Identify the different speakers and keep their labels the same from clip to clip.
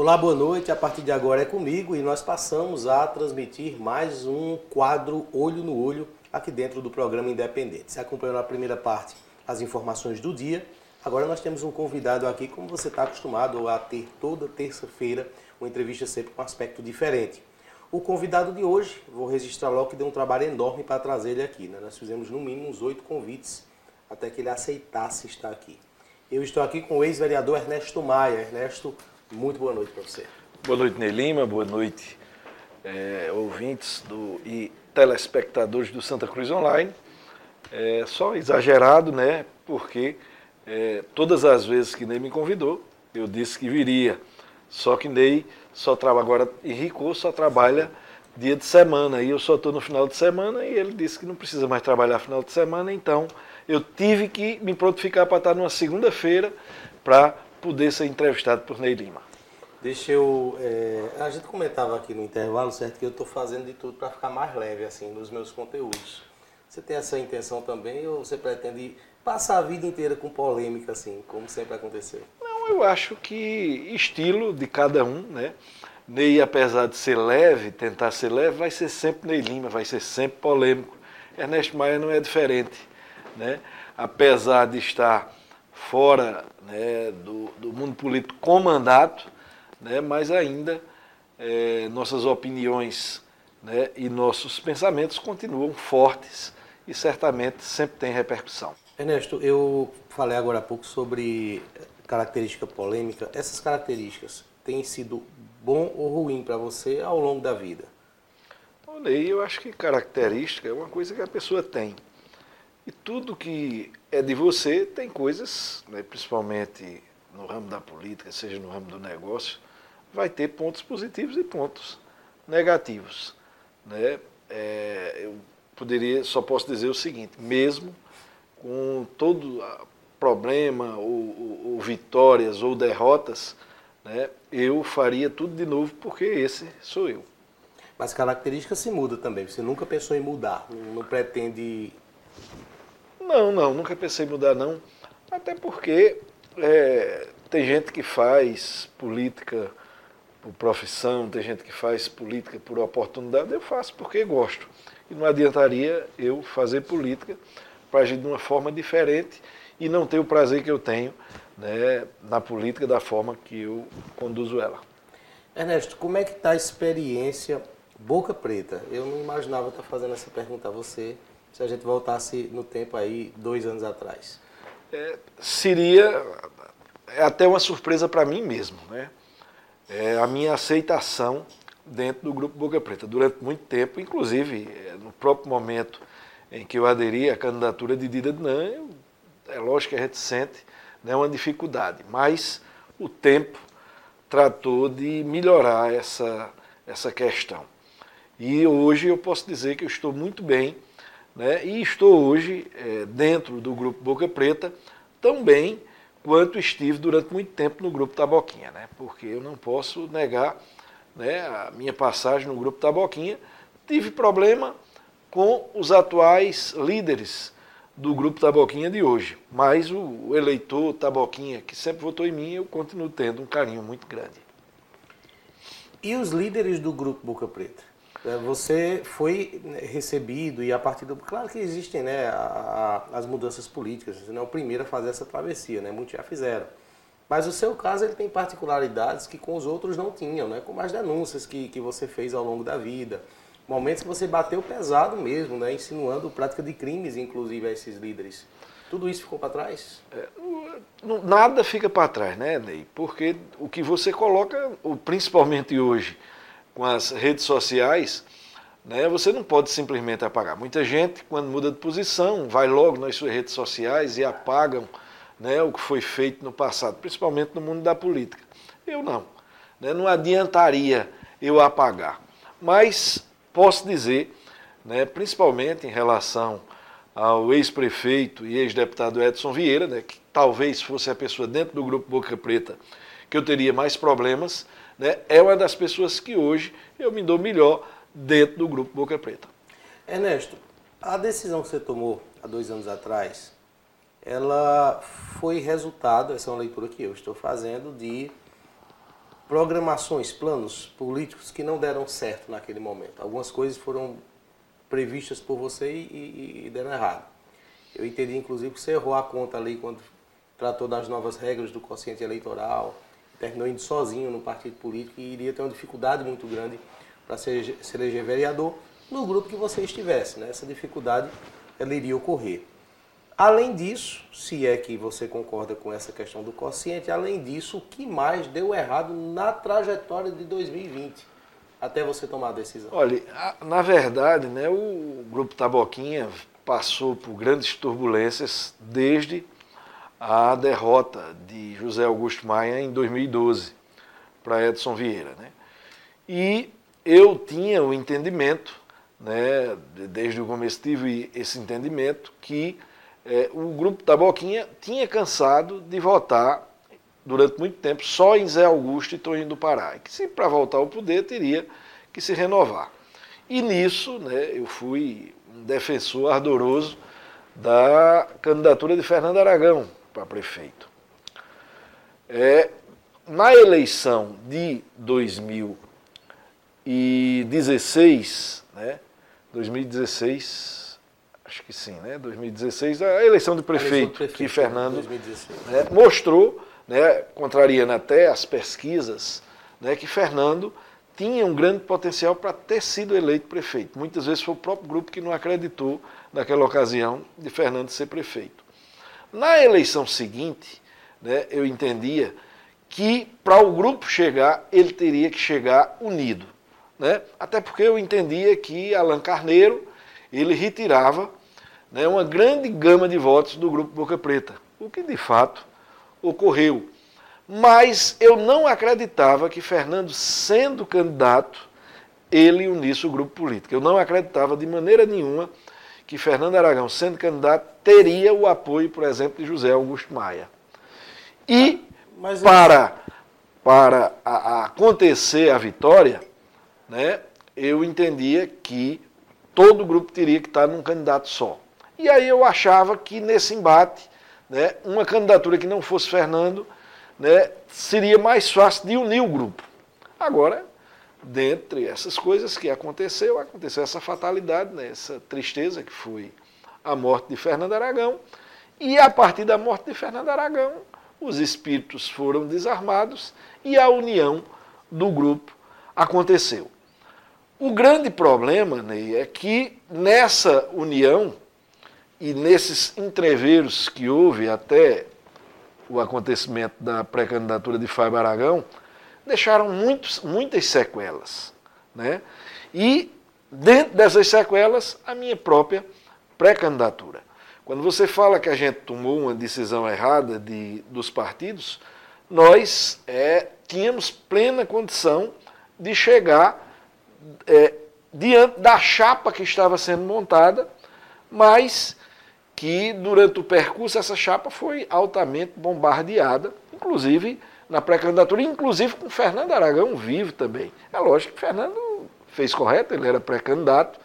Speaker 1: Olá, boa noite. A partir de agora é comigo e nós passamos a transmitir mais um quadro Olho no Olho aqui dentro do programa Independente. Você acompanhou na primeira parte as informações do dia. Agora nós temos um convidado aqui, como você está acostumado a ter toda terça-feira, uma entrevista sempre com um aspecto diferente. O convidado de hoje, vou registrar logo que deu um trabalho enorme para trazer ele aqui. Né? Nós fizemos no mínimo uns oito convites até que ele aceitasse estar aqui. Eu estou aqui com o ex-vereador Ernesto Maia. Ernesto, muito boa noite para você.
Speaker 2: Boa noite, Nelima. Boa noite, é, ouvintes do, e telespectadores do Santa Cruz Online. É, só exagerado, né? Porque é, todas as vezes que Ney me convidou, eu disse que viria. Só que Ney só trabalha agora em Rico, só trabalha dia de semana. E eu só estou no final de semana e ele disse que não precisa mais trabalhar final de semana, então eu tive que me prontificar para estar numa segunda-feira para poder ser entrevistado por Ney Lima.
Speaker 1: Deixa eu. É, a gente comentava aqui no intervalo, certo, que eu estou fazendo de tudo para ficar mais leve assim nos meus conteúdos. Você tem essa intenção também ou você pretende passar a vida inteira com polêmica, assim, como sempre aconteceu?
Speaker 2: Não, eu acho que estilo de cada um, né? Ney, apesar de ser leve, tentar ser leve, vai ser sempre Ney Lima, vai ser sempre polêmico. Ernesto Maia não é diferente, né? Apesar de estar fora né, do, do, mundo político com mandato, né, mas ainda é, nossas opiniões né, e nossos pensamentos continuam fortes e certamente sempre tem repercussão.
Speaker 1: Ernesto, eu falei agora há pouco sobre característica polêmica. Essas características têm sido bom ou ruim para você ao longo da vida?
Speaker 2: Olha, eu acho que característica é uma coisa que a pessoa tem. E tudo que é de você tem coisas, né, principalmente no ramo da política, seja no ramo do negócio, vai ter pontos positivos e pontos negativos. Né? É, eu poderia, só posso dizer o seguinte, mesmo com todo problema, ou, ou, ou vitórias ou derrotas, né, eu faria tudo de novo porque esse sou eu.
Speaker 1: Mas característica se muda também. Você nunca pensou em mudar, não pretende
Speaker 2: não, não, nunca pensei em mudar não. Até porque é, tem gente que faz política por profissão, tem gente que faz política por oportunidade, eu faço porque gosto. E não adiantaria eu fazer política para agir de uma forma diferente e não ter o prazer que eu tenho né, na política da forma que eu conduzo ela.
Speaker 1: Ernesto, como é que está a experiência Boca Preta? Eu não imaginava estar fazendo essa pergunta a você se a gente voltasse no tempo aí, dois anos atrás?
Speaker 2: É, seria é até uma surpresa para mim mesmo, né? É a minha aceitação dentro do Grupo Boca Preta. Durante muito tempo, inclusive é, no próprio momento em que eu aderi à candidatura de Dida Dinan, é lógico que a gente sente né, uma dificuldade, mas o tempo tratou de melhorar essa, essa questão. E hoje eu posso dizer que eu estou muito bem né? e estou hoje é, dentro do grupo Boca Preta tão bem quanto estive durante muito tempo no grupo Taboquinha, né? porque eu não posso negar né, a minha passagem no grupo Taboquinha. Tive problema com os atuais líderes do grupo Taboquinha de hoje, mas o eleitor Taboquinha, que sempre votou em mim, eu continuo tendo um carinho muito grande.
Speaker 1: E os líderes do grupo Boca Preta? É, você foi recebido e a partir do. Claro que existem né, a, a, as mudanças políticas, você não é o primeiro a fazer essa travessia, né? muitos já fizeram. Mas o seu caso ele tem particularidades que com os outros não tinham, né? como as denúncias que, que você fez ao longo da vida, momentos que você bateu pesado mesmo, né? insinuando prática de crimes, inclusive, a esses líderes. Tudo isso ficou para trás? É,
Speaker 2: nada fica para trás, né, Ney? Porque o que você coloca, principalmente hoje, com as redes sociais, né, você não pode simplesmente apagar. Muita gente, quando muda de posição, vai logo nas suas redes sociais e apagam né, o que foi feito no passado, principalmente no mundo da política. Eu não. Né, não adiantaria eu apagar. Mas posso dizer, né, principalmente em relação ao ex-prefeito e ex-deputado Edson Vieira, né, que talvez fosse a pessoa dentro do grupo Boca Preta que eu teria mais problemas, né, é uma das pessoas que hoje eu me dou melhor dentro do grupo Boca Preta.
Speaker 1: Ernesto, a decisão que você tomou há dois anos atrás, ela foi resultado, essa é uma leitura que eu estou fazendo, de programações, planos políticos que não deram certo naquele momento. Algumas coisas foram previstas por você e, e deram errado. Eu entendi, inclusive, que você errou a conta ali quando tratou das novas regras do quociente eleitoral, terminou indo sozinho no partido político e iria ter uma dificuldade muito grande para se, se eleger vereador no grupo que você estivesse. Né? Essa dificuldade ela iria ocorrer. Além disso, se é que você concorda com essa questão do quociente, além disso, o que mais deu errado na trajetória de 2020 até você tomar a decisão?
Speaker 2: Olha, na verdade, né, o grupo Taboquinha passou por grandes turbulências desde a derrota de José Augusto Maia em 2012 para Edson Vieira. Né? E eu tinha o entendimento, né, desde o começo tive esse entendimento, que é, o grupo da Boquinha tinha cansado de votar durante muito tempo só em Zé Augusto e Toninho do Pará, e que se para voltar ao poder teria que se renovar. E nisso né, eu fui um defensor ardoroso da candidatura de Fernando Aragão para prefeito. É, na eleição de 2016, né, 2016, acho que sim, né, 2016, a eleição de prefeito, eleição prefeito que Fernando né, mostrou, né, contrariando até as pesquisas, né, que Fernando tinha um grande potencial para ter sido eleito prefeito. Muitas vezes foi o próprio grupo que não acreditou naquela ocasião de Fernando ser prefeito. Na eleição seguinte, né, eu entendia que para o grupo chegar, ele teria que chegar unido. Né? Até porque eu entendia que Alan Carneiro ele retirava né, uma grande gama de votos do grupo Boca Preta, o que de fato ocorreu. Mas eu não acreditava que Fernando, sendo candidato, ele unisse o grupo político. Eu não acreditava de maneira nenhuma que Fernando Aragão, sendo candidato, teria o apoio, por exemplo, de José Augusto Maia. E Mas, para, para a, a acontecer a vitória, né, eu entendia que todo o grupo teria que estar num candidato só. E aí eu achava que nesse embate, né, uma candidatura que não fosse Fernando, né, seria mais fácil de unir o grupo. Agora, dentre essas coisas que aconteceu, aconteceu essa fatalidade, né, essa tristeza que foi a morte de Fernando Aragão. E a partir da morte de Fernando Aragão, os espíritos foram desarmados e a união do grupo aconteceu. O grande problema, Ney, é que nessa união e nesses entreveros que houve até o acontecimento da pré-candidatura de Fábio Aragão, deixaram muitos, muitas sequelas. Né? E, dentro dessas sequelas, a minha própria pré-candidatura. Quando você fala que a gente tomou uma decisão errada de, dos partidos, nós é, tínhamos plena condição de chegar é, diante da chapa que estava sendo montada, mas que durante o percurso essa chapa foi altamente bombardeada, inclusive na pré-candidatura, inclusive com Fernando Aragão vivo também. É lógico que Fernando fez correto, ele era pré-candidato,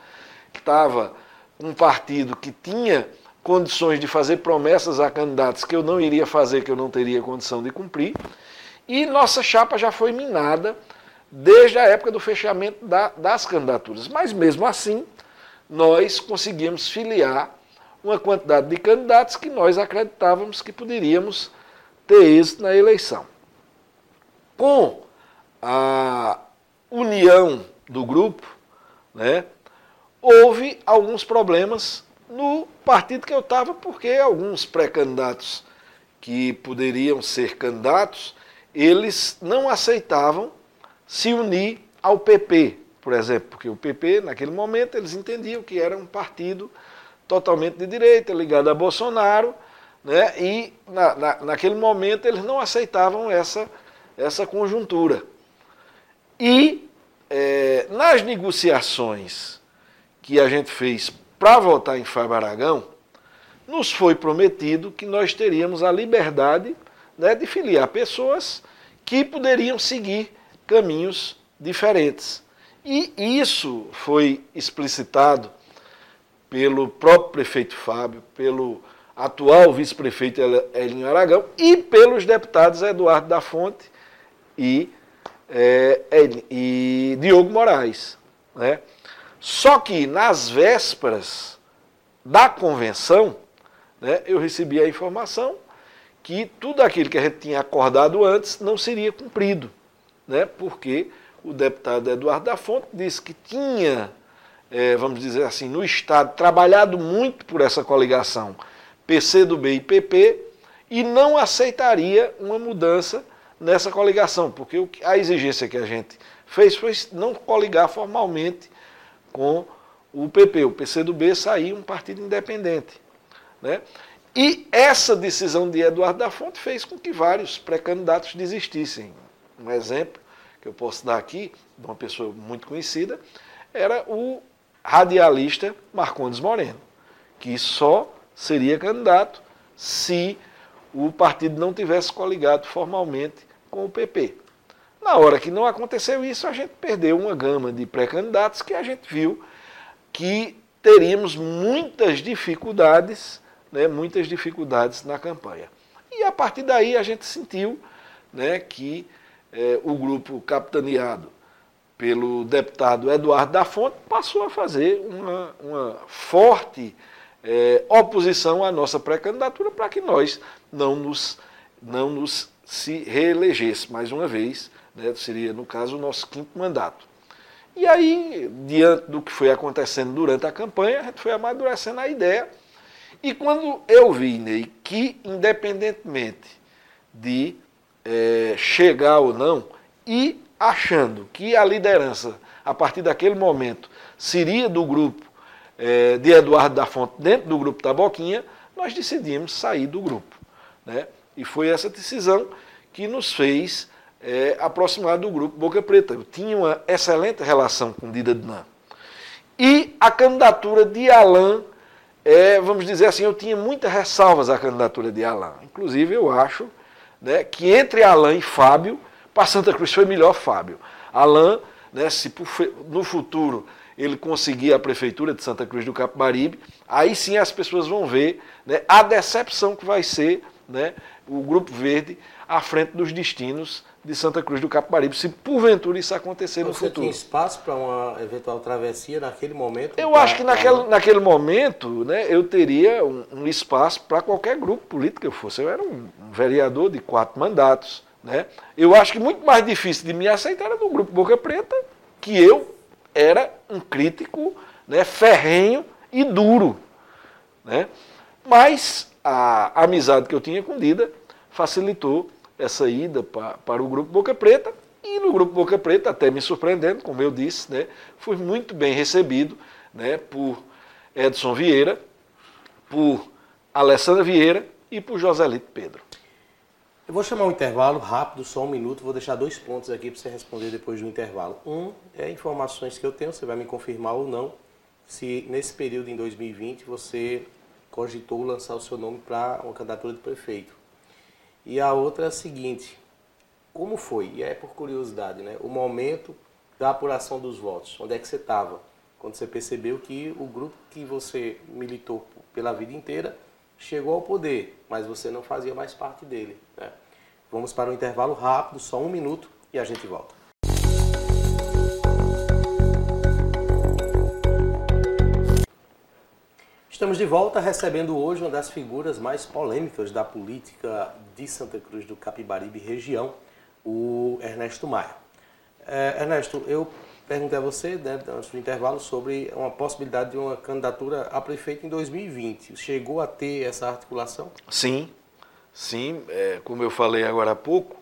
Speaker 2: estava um partido que tinha condições de fazer promessas a candidatos que eu não iria fazer, que eu não teria condição de cumprir, e nossa chapa já foi minada desde a época do fechamento da, das candidaturas. Mas mesmo assim, nós conseguimos filiar uma quantidade de candidatos que nós acreditávamos que poderíamos ter êxito na eleição com a união do grupo, né, houve alguns problemas no partido que eu estava, porque alguns pré-candidatos que poderiam ser candidatos, eles não aceitavam se unir ao PP, por exemplo, porque o PP, naquele momento, eles entendiam que era um partido totalmente de direita, ligado a Bolsonaro, né, e na, na, naquele momento eles não aceitavam essa essa conjuntura. E é, nas negociações que a gente fez para votar em Fábio Aragão, nos foi prometido que nós teríamos a liberdade né, de filiar pessoas que poderiam seguir caminhos diferentes. E isso foi explicitado pelo próprio prefeito Fábio, pelo atual vice-prefeito Elinho Aragão e pelos deputados Eduardo da Fonte e é, e Diogo Moraes. Né? Só que nas vésperas da convenção, né, eu recebi a informação que tudo aquilo que a gente tinha acordado antes não seria cumprido, né, porque o deputado Eduardo da Fonte disse que tinha, é, vamos dizer assim, no Estado, trabalhado muito por essa coligação PCdoB e PP e não aceitaria uma mudança nessa coligação, porque a exigência que a gente fez foi não coligar formalmente com o PP. O PCdoB sair um partido independente. Né? E essa decisão de Eduardo da Fonte fez com que vários pré-candidatos desistissem. Um exemplo que eu posso dar aqui, de uma pessoa muito conhecida, era o radialista Marcondes Moreno, que só seria candidato se o partido não tivesse coligado formalmente com o PP. Na hora que não aconteceu isso, a gente perdeu uma gama de pré-candidatos que a gente viu que teríamos muitas dificuldades, né, muitas dificuldades na campanha. E a partir daí a gente sentiu né, que eh, o grupo capitaneado pelo deputado Eduardo da Fonte passou a fazer uma, uma forte eh, oposição à nossa pré-candidatura para que nós não nos, não nos se reelegesse mais uma vez, né, seria, no caso, o nosso quinto mandato. E aí, diante do que foi acontecendo durante a campanha, a gente foi amadurecendo a ideia. E quando eu vi, Ney, que independentemente de é, chegar ou não, e achando que a liderança, a partir daquele momento, seria do grupo é, de Eduardo da Fonte, dentro do grupo Taboquinha, nós decidimos sair do grupo. Né? E foi essa decisão que nos fez é, aproximar do grupo Boca Preta. Eu tinha uma excelente relação com Dida Dinan. E a candidatura de Alain, é, vamos dizer assim, eu tinha muitas ressalvas à candidatura de Alain. Inclusive, eu acho né, que entre Alain e Fábio, para Santa Cruz foi melhor Fábio. Alain, né, se no futuro ele conseguir a prefeitura de Santa Cruz do Capibaribe, aí sim as pessoas vão ver né, a decepção que vai ser né, o Grupo Verde à frente dos destinos de Santa Cruz do Capibaribe, se porventura isso acontecer
Speaker 1: Você
Speaker 2: no futuro.
Speaker 1: Você tinha espaço para uma eventual travessia naquele momento?
Speaker 2: Eu
Speaker 1: pra,
Speaker 2: acho que naquele, naquele momento né, eu teria um, um espaço para qualquer grupo político que eu fosse. Eu era um, um, vereador de quatro mandatos. Né? Eu acho que muito mais difícil de me aceitar era do grupo Boca Preta, que eu era um crítico né, ferrenho e duro. Né? Mas a amizade que eu tinha com Dida facilitou essa ida para, para o Grupo Boca Preta. E no Grupo Boca Preta, até me surpreendendo, como eu disse, né, fui muito bem recebido né, por Edson Vieira, por Alessandra Vieira e por Joselito Pedro.
Speaker 1: Eu vou chamar um intervalo rápido, só um minuto, vou deixar dois pontos aqui para você responder depois do intervalo. Um é informações que eu tenho, você vai me confirmar ou não, se nesse período em 2020 você cogitou lançar o seu nome para uma candidatura de prefeito. E a outra é a seguinte: como foi? E é por curiosidade, né? O momento da apuração dos votos. Onde é que você estava? Quando você percebeu que o grupo que você militou pela vida inteira chegou ao poder, mas você não fazia mais parte dele. Né? Vamos para um intervalo rápido, só um minuto, e a gente volta. Estamos de volta recebendo hoje uma das figuras mais polêmicas da política de Santa Cruz do Capibaribe região, o Ernesto Maia. É, Ernesto, eu perguntei a você, né, antes do intervalo, sobre uma possibilidade de uma candidatura a prefeito em 2020. Chegou a ter essa articulação?
Speaker 2: Sim, sim. É, como eu falei agora há pouco,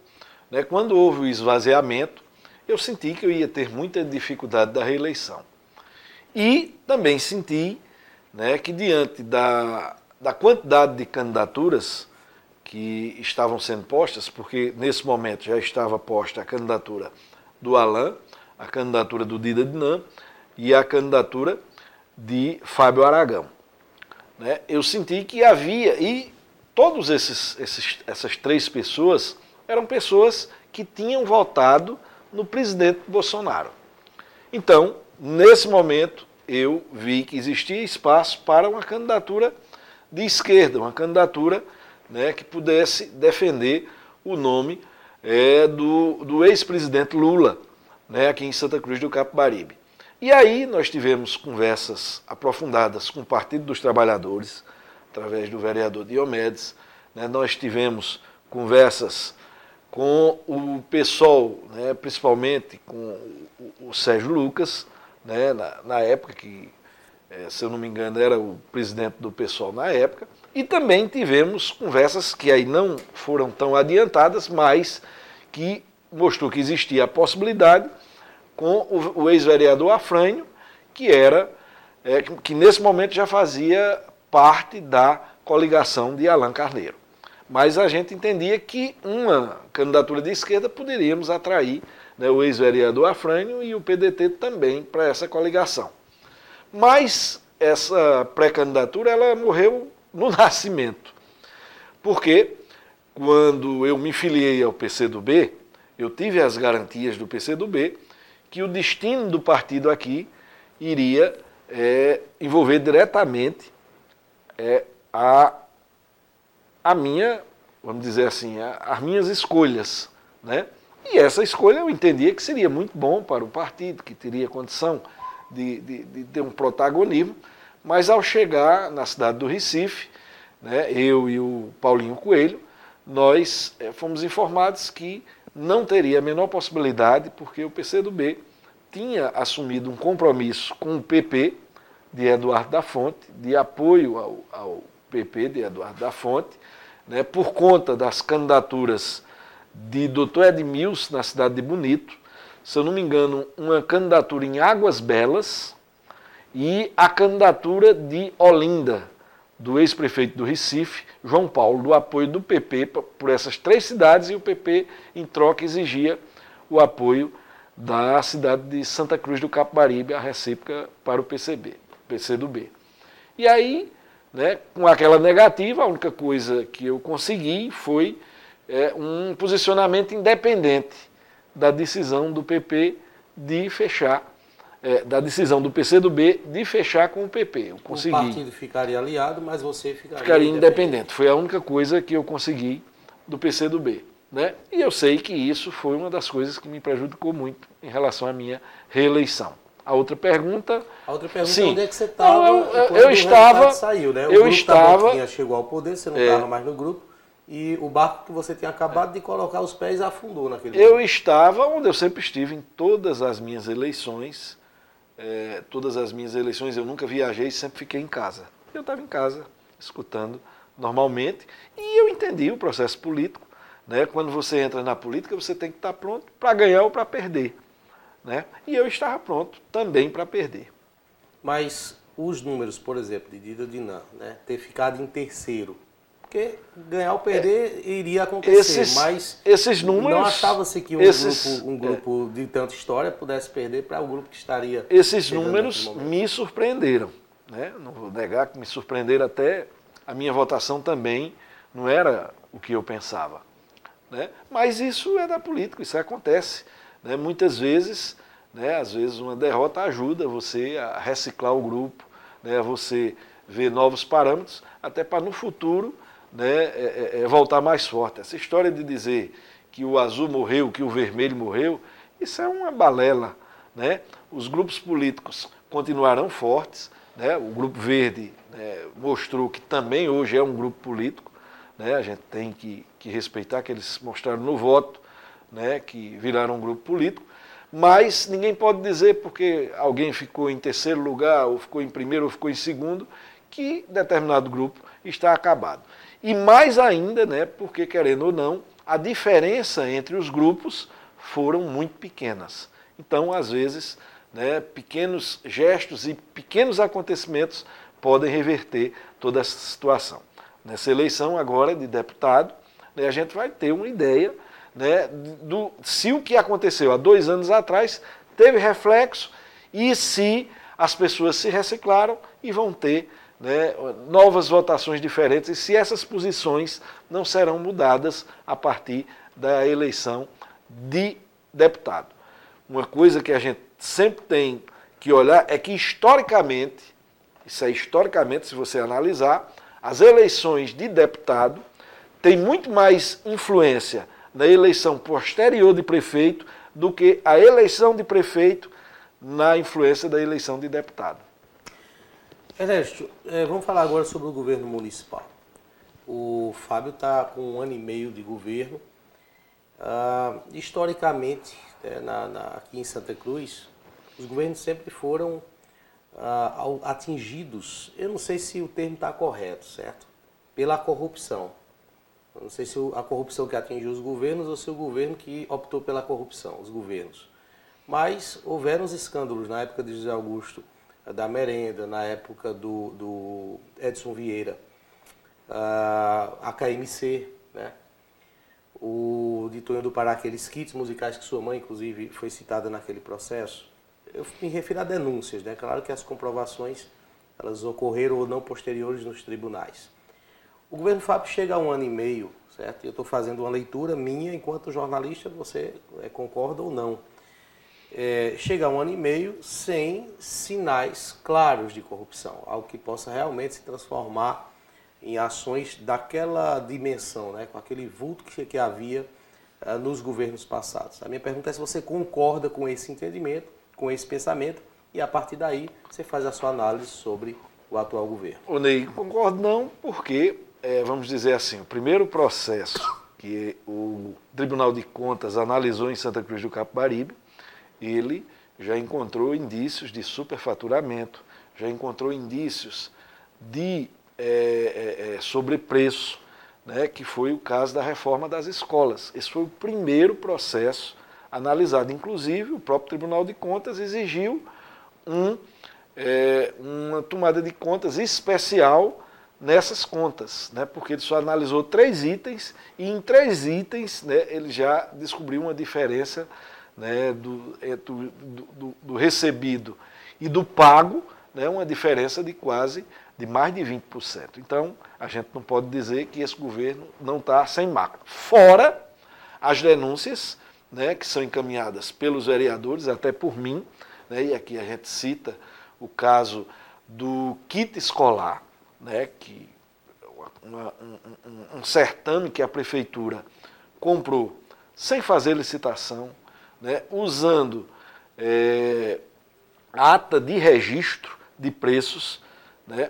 Speaker 2: né, quando houve o esvaziamento, eu senti que eu ia ter muita dificuldade da reeleição. E também senti né, que diante da, da quantidade de candidaturas que estavam sendo postas, porque nesse momento já estava posta a candidatura do Alain, a candidatura do Dida Dinan e a candidatura de Fábio Aragão. Né, eu senti que havia, e todas essas três pessoas eram pessoas que tinham votado no presidente Bolsonaro. Então, nesse momento, eu vi que existia espaço para uma candidatura de esquerda, uma candidatura né, que pudesse defender o nome é, do, do ex-presidente Lula, né, aqui em Santa Cruz do Capibaribe. E aí nós tivemos conversas aprofundadas com o Partido dos Trabalhadores, através do vereador Diomedes, né, nós tivemos conversas com o PSOL, né, principalmente com o Sérgio Lucas, né, na, na época que, é, se eu não me engano, era o presidente do PSOL na época, e também tivemos conversas que aí não foram tão adiantadas, mas que mostrou que existia a possibilidade com o, o ex-vereador Afrânio, que era, é, que nesse momento já fazia parte da coligação de Alain Carneiro. Mas a gente entendia que uma candidatura de esquerda poderíamos atrair né, o ex-vereador Afrânio e o PDT também para essa coligação. Mas essa pré-candidatura ela morreu no nascimento. Porque quando eu me filiei ao PCdoB, eu tive as garantias do PCdoB que o destino do partido aqui iria é, envolver diretamente é, a, a minha, vamos dizer assim, a, as minhas escolhas. Né? E essa escolha eu entendia que seria muito bom para o partido, que teria condição de, de, de ter um protagonismo, mas ao chegar na cidade do Recife, né, eu e o Paulinho Coelho, nós é, fomos informados que não teria a menor possibilidade, porque o PCdoB tinha assumido um compromisso com o PP de Eduardo da Fonte, de apoio ao, ao PP de Eduardo da Fonte, né, por conta das candidaturas de Dr. Edmilson na cidade de Bonito, se eu não me engano, uma candidatura em Águas Belas e a candidatura de Olinda, do ex-prefeito do Recife, João Paulo, do apoio do PP por essas três cidades e o PP, em troca, exigia o apoio da cidade de Santa Cruz do Capibaribe, a recíproca para o PCB, PCdoB. E aí, né, com aquela negativa, a única coisa que eu consegui foi é, um posicionamento independente da decisão do PP de fechar, é, da decisão do PCdoB de fechar com o PP. Eu consegui. O
Speaker 1: partido ficaria aliado, mas você ficaria,
Speaker 2: ficaria independente. independente. Foi a única coisa que eu consegui do PCdoB. Né? E eu sei que isso foi uma das coisas que me prejudicou muito em relação à minha reeleição. A outra pergunta.
Speaker 1: A outra pergunta sim. onde é que você estava?
Speaker 2: Eu, eu, eu estava.
Speaker 1: Saiu, né?
Speaker 2: Eu estava.
Speaker 1: chegou ao poder, você não estava é, mais no grupo e o barco que você tinha acabado de colocar os pés afundou naquele
Speaker 2: Eu momento. estava onde eu sempre estive em todas as minhas eleições. É, todas as minhas eleições eu nunca viajei, sempre fiquei em casa. Eu estava em casa, escutando normalmente, e eu entendi o processo político. Né? Quando você entra na política, você tem que estar pronto para ganhar ou para perder. Né? E eu estava pronto também para perder.
Speaker 1: Mas os números, por exemplo, de Dida Dinan, né? ter ficado em terceiro, porque ganhar ou perder é, iria acontecer,
Speaker 2: esses,
Speaker 1: mas
Speaker 2: esses números,
Speaker 1: não achava-se que um esses, grupo, um grupo é, de tanta história pudesse perder para o grupo que estaria.
Speaker 2: Esses números me surpreenderam, né? não vou negar que me surpreenderam até a minha votação também não era o que eu pensava. Né? Mas isso é da política, isso acontece. Né? Muitas vezes, né, às vezes uma derrota ajuda você a reciclar o grupo, né, a você ver novos parâmetros, até para no futuro né, é, é, é voltar mais forte. Essa história de dizer que o azul morreu, que o vermelho morreu, isso é uma balela. Né? Os grupos políticos continuarão fortes. Né? O Grupo Verde né, mostrou que também hoje é um grupo político. Né? A gente tem que, que respeitar que eles mostraram no voto né, que viraram um grupo político. Mas ninguém pode dizer porque alguém ficou em terceiro lugar, ou ficou em primeiro, ou ficou em segundo, que determinado grupo está acabado. E mais ainda, né, porque querendo ou não, a diferença entre os grupos foram muito pequenas. Então, às vezes, né, pequenos gestos e pequenos acontecimentos podem reverter toda essa situação. Nessa eleição agora de deputado, né, a gente vai ter uma ideia né, do se o que aconteceu há dois anos atrás teve reflexo e se as pessoas se reciclaram e vão ter né, novas votações diferentes e se essas posições não serão mudadas a partir da eleição de deputado. Uma coisa que a gente sempre tem que olhar é que historicamente, isso é historicamente, se você analisar, as eleições de deputado têm muito mais influência na eleição posterior de prefeito do que a eleição de prefeito na influência da eleição de deputado.
Speaker 1: Ernesto, é, vamos falar agora sobre o governo municipal. O Fábio está com um ano e meio de governo. Ah, historicamente, é, na, na, aqui em Santa Cruz, os governos sempre foram ah, atingidos, eu não sei se o termo está correto, certo? Pela corrupção. Eu não sei se a corrupção que atingiu os governos ou se o governo que optou pela corrupção, os governos. Mas houveram os escândalos na época de José Augusto da Merenda, na época do, do Edson Vieira, a KMC, né? o de Tonho do Pará, aqueles kits musicais que sua mãe, inclusive, foi citada naquele processo. Eu me refiro a denúncias, né? Claro que as comprovações elas ocorreram ou não posteriores nos tribunais. O governo Fábio chega a um ano e meio, certo? Eu estou fazendo uma leitura minha enquanto jornalista, você é, concorda ou não. É, chega a um ano e meio sem sinais claros de corrupção, algo que possa realmente se transformar em ações daquela dimensão, né, com aquele vulto que, que havia uh, nos governos passados. A minha pergunta é se você concorda com esse entendimento, com esse pensamento, e a partir daí você faz a sua análise sobre o atual governo.
Speaker 2: O Ney, concordo não, porque, é, vamos dizer assim, o primeiro processo que o Tribunal de Contas analisou em Santa Cruz do Capibaribe, ele já encontrou indícios de superfaturamento, já encontrou indícios de é, é, é, sobrepreço, né, que foi o caso da reforma das escolas. Esse foi o primeiro processo analisado. Inclusive, o próprio Tribunal de Contas exigiu um, é, uma tomada de contas especial nessas contas, né, porque ele só analisou três itens e em três itens né, ele já descobriu uma diferença né, do, do, do, do recebido e do pago, né, uma diferença de quase de mais de 20%. Então, a gente não pode dizer que esse governo não está sem mácula. Fora as denúncias né, que são encaminhadas pelos vereadores, até por mim, né, e aqui a gente cita o caso do kit escolar, né, que uma, um, um, um certame que a prefeitura comprou sem fazer licitação, né, usando é, ata de registro de preços, né,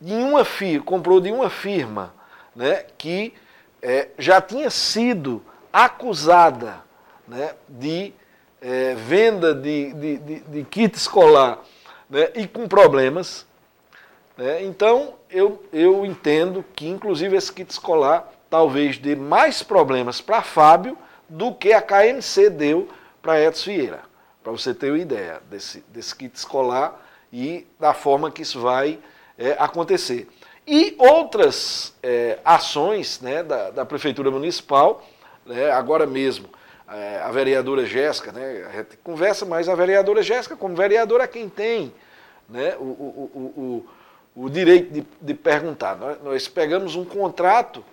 Speaker 2: de uma firma, comprou de uma firma né, que é, já tinha sido acusada né, de é, venda de, de, de, de, kit escolar né, e com problemas. Né, então, eu, eu entendo que, inclusive, esse kit escolar talvez dê mais problemas para Fábio do que a KNC deu para Edson Vieira, para você ter uma ideia desse, desse kit escolar e da forma que isso vai é, acontecer. E outras é, ações né, da, da, Prefeitura Municipal, né, agora mesmo, é, a vereadora Jéssica, né, a gente conversa, mas a vereadora Jéssica, como vereadora, é quem tem né, o, o, o, o, direito de, de perguntar. Nós, nós, pegamos um contrato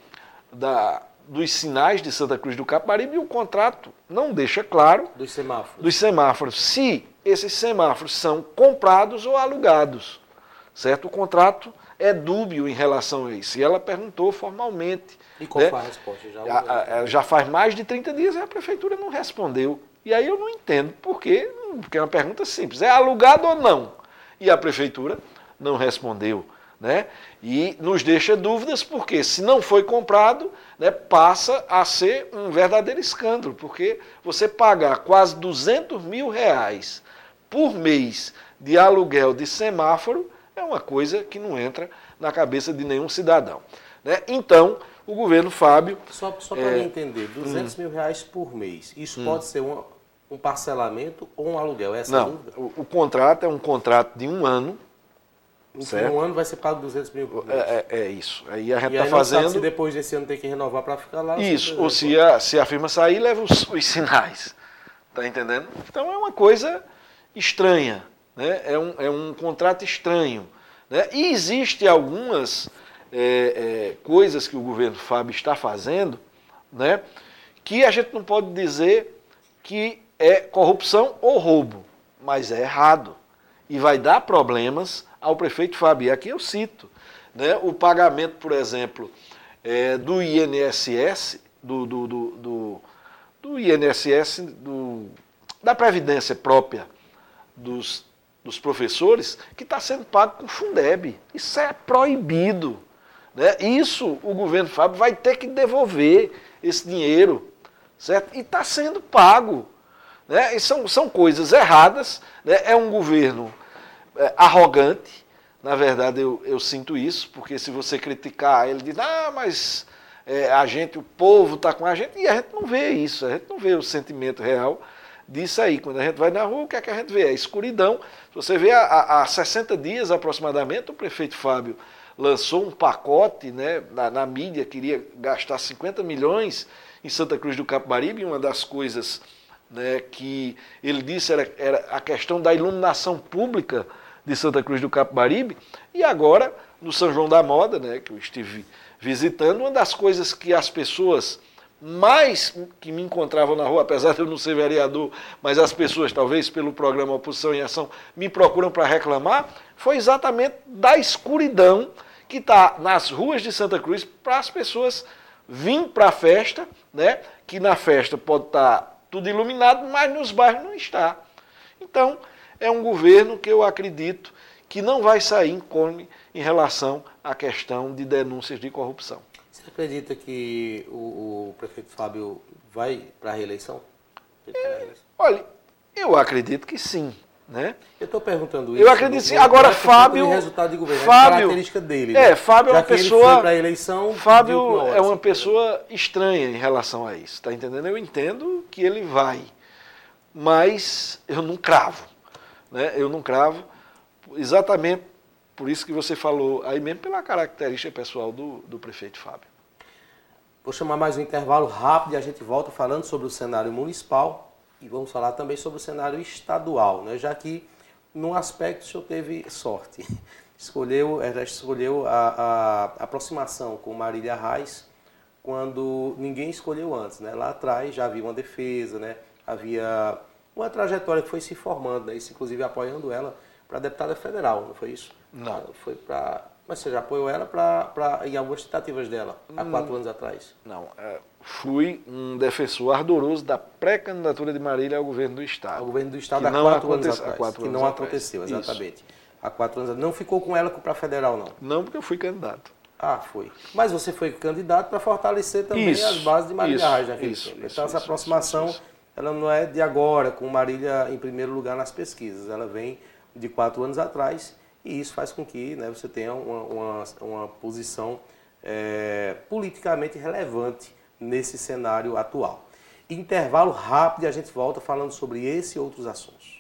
Speaker 2: da, dos sinais de Santa Cruz do Caparibe e o contrato não deixa claro.
Speaker 1: Dos semáforos.
Speaker 2: Dos semáforos. Se esses semáforos são comprados ou alugados certo? O contrato é dúbio em relação a isso. E ela perguntou formalmente.
Speaker 1: E qual né? foi a resposta?
Speaker 2: Já, já faz mais de 30 dias e a prefeitura não respondeu. E aí eu não entendo por quê, porque é uma pergunta simples. É alugado ou não? E a prefeitura não respondeu. Né? E nos deixa dúvidas, porque se não foi comprado, né, passa a ser um verdadeiro escândalo, porque você pagar quase 200 mil reais por mês de aluguel de semáforo é uma coisa que não entra na cabeça de nenhum cidadão. Né? Então, o governo Fábio.
Speaker 1: Só, só para é, entender, 200 hum, mil reais por mês. Isso hum, pode ser um, um parcelamento ou um aluguel? Essa
Speaker 2: não, é o, o, contrato é um contrato de um ano.
Speaker 1: Certo? um ano vai ser pago 200 mil.
Speaker 2: É, é, é isso. Aí a gente está fazendo. se
Speaker 1: depois desse ano tem que renovar para ficar lá.
Speaker 2: Isso, ou se a, se a firma sair, leva os, os sinais. Está entendendo? Então é uma coisa estranha. Né? É, um, é um contrato estranho. Né? E existem algumas é, é, coisas que o governo Fábio está fazendo né? que a gente não pode dizer que é corrupção ou roubo, mas é errado. E vai dar problemas ao prefeito Fábio. Aqui eu cito né? o pagamento, por exemplo, é, do INSS, do, do, do, do, do INSS, do, da Previdência própria dos, dos professores, que está sendo pago com Fundeb. Isso é proibido. Né? Isso o governo Fábio vai ter que devolver esse dinheiro, certo? E está sendo pago. Né? E são, são coisas erradas. Né? É um governo é, arrogante. Na verdade, eu, eu sinto isso, porque se você criticar, ele diz, ah, mas é, a gente, o povo está com a gente, e a gente não vê isso, a gente não vê o sentimento real disso aí. Quando a gente vai na rua, o que é que a gente vê? É escuridão. Você vê há, há 60 dias aproximadamente, o prefeito Fábio lançou um pacote né, na, na, mídia, queria gastar 50 milhões em Santa Cruz do Capibaribe, uma das coisas né, que ele disse era, era a questão da iluminação pública de Santa Cruz do Capibaribe, e agora, no São João da Moda, né, que eu estive visitando, uma das coisas que as pessoas mais que me encontravam na rua, apesar de eu não ser vereador, mas as pessoas, talvez pelo programa Oposição em Ação, me procuram para reclamar, foi exatamente da escuridão que está nas ruas de Santa Cruz para as pessoas virem para a festa, né? que na festa pode estar tá tudo iluminado, mas nos bairros não está. Então, é um governo que eu acredito que não vai sair incôlume em relação à questão de denúncias de corrupção.
Speaker 1: Você acredita que o, o prefeito Fábio vai para a reeleição?
Speaker 2: É, olha, eu acredito que sim. Né?
Speaker 1: Eu estou perguntando isso.
Speaker 2: Eu acredito sim. Agora, Fábio.
Speaker 1: De resultado de governo,
Speaker 2: Fábio,
Speaker 1: é característica dele.
Speaker 2: É, né? Fábio é uma pessoa.
Speaker 1: Ele eleição.
Speaker 2: Fábio é uma pessoa estranha em relação a isso. Está entendendo? Eu entendo que ele vai. Mas eu não cravo. Né? Eu não cravo. Exatamente por isso que você falou, aí mesmo pela característica pessoal do, do prefeito Fábio.
Speaker 1: Vou chamar mais um intervalo rápido e a gente volta falando sobre o cenário municipal e vamos falar também sobre o cenário estadual, né? já que num aspecto o senhor teve sorte. Escolheu, já escolheu a, a aproximação com Marília Reis quando ninguém escolheu antes. Né? Lá atrás já havia uma defesa, né? havia uma trajetória que foi se formando, né? isso inclusive apoiando ela para deputada federal, não foi isso?
Speaker 2: Não.
Speaker 1: Foi para. Mas você já apoiou ela pra, pra, em algumas tentativas dela, há hum, quatro anos atrás?
Speaker 2: Não. É, fui um defensor ardoroso da pré-candidatura de Marília ao governo do Estado.
Speaker 1: Ao governo do Estado há quatro, anos atrás. Quatro que anos não atrás. aconteceu, exatamente. Isso. Há quatro anos Não ficou com ela para federal, não?
Speaker 2: Não, porque eu fui candidato.
Speaker 1: Ah, foi. Mas você foi candidato para fortalecer também
Speaker 2: isso,
Speaker 1: as bases de Marília Reis naquele isso, tempo. Então, isso, essa aproximação, ela não é de agora, com Marília em primeiro lugar nas pesquisas. Ela vem de quatro anos atrás e isso faz com que né, você tenha uma, uma, uma posição é, politicamente relevante nesse cenário atual. Intervalo rápido e a gente volta falando sobre esse e outros assuntos.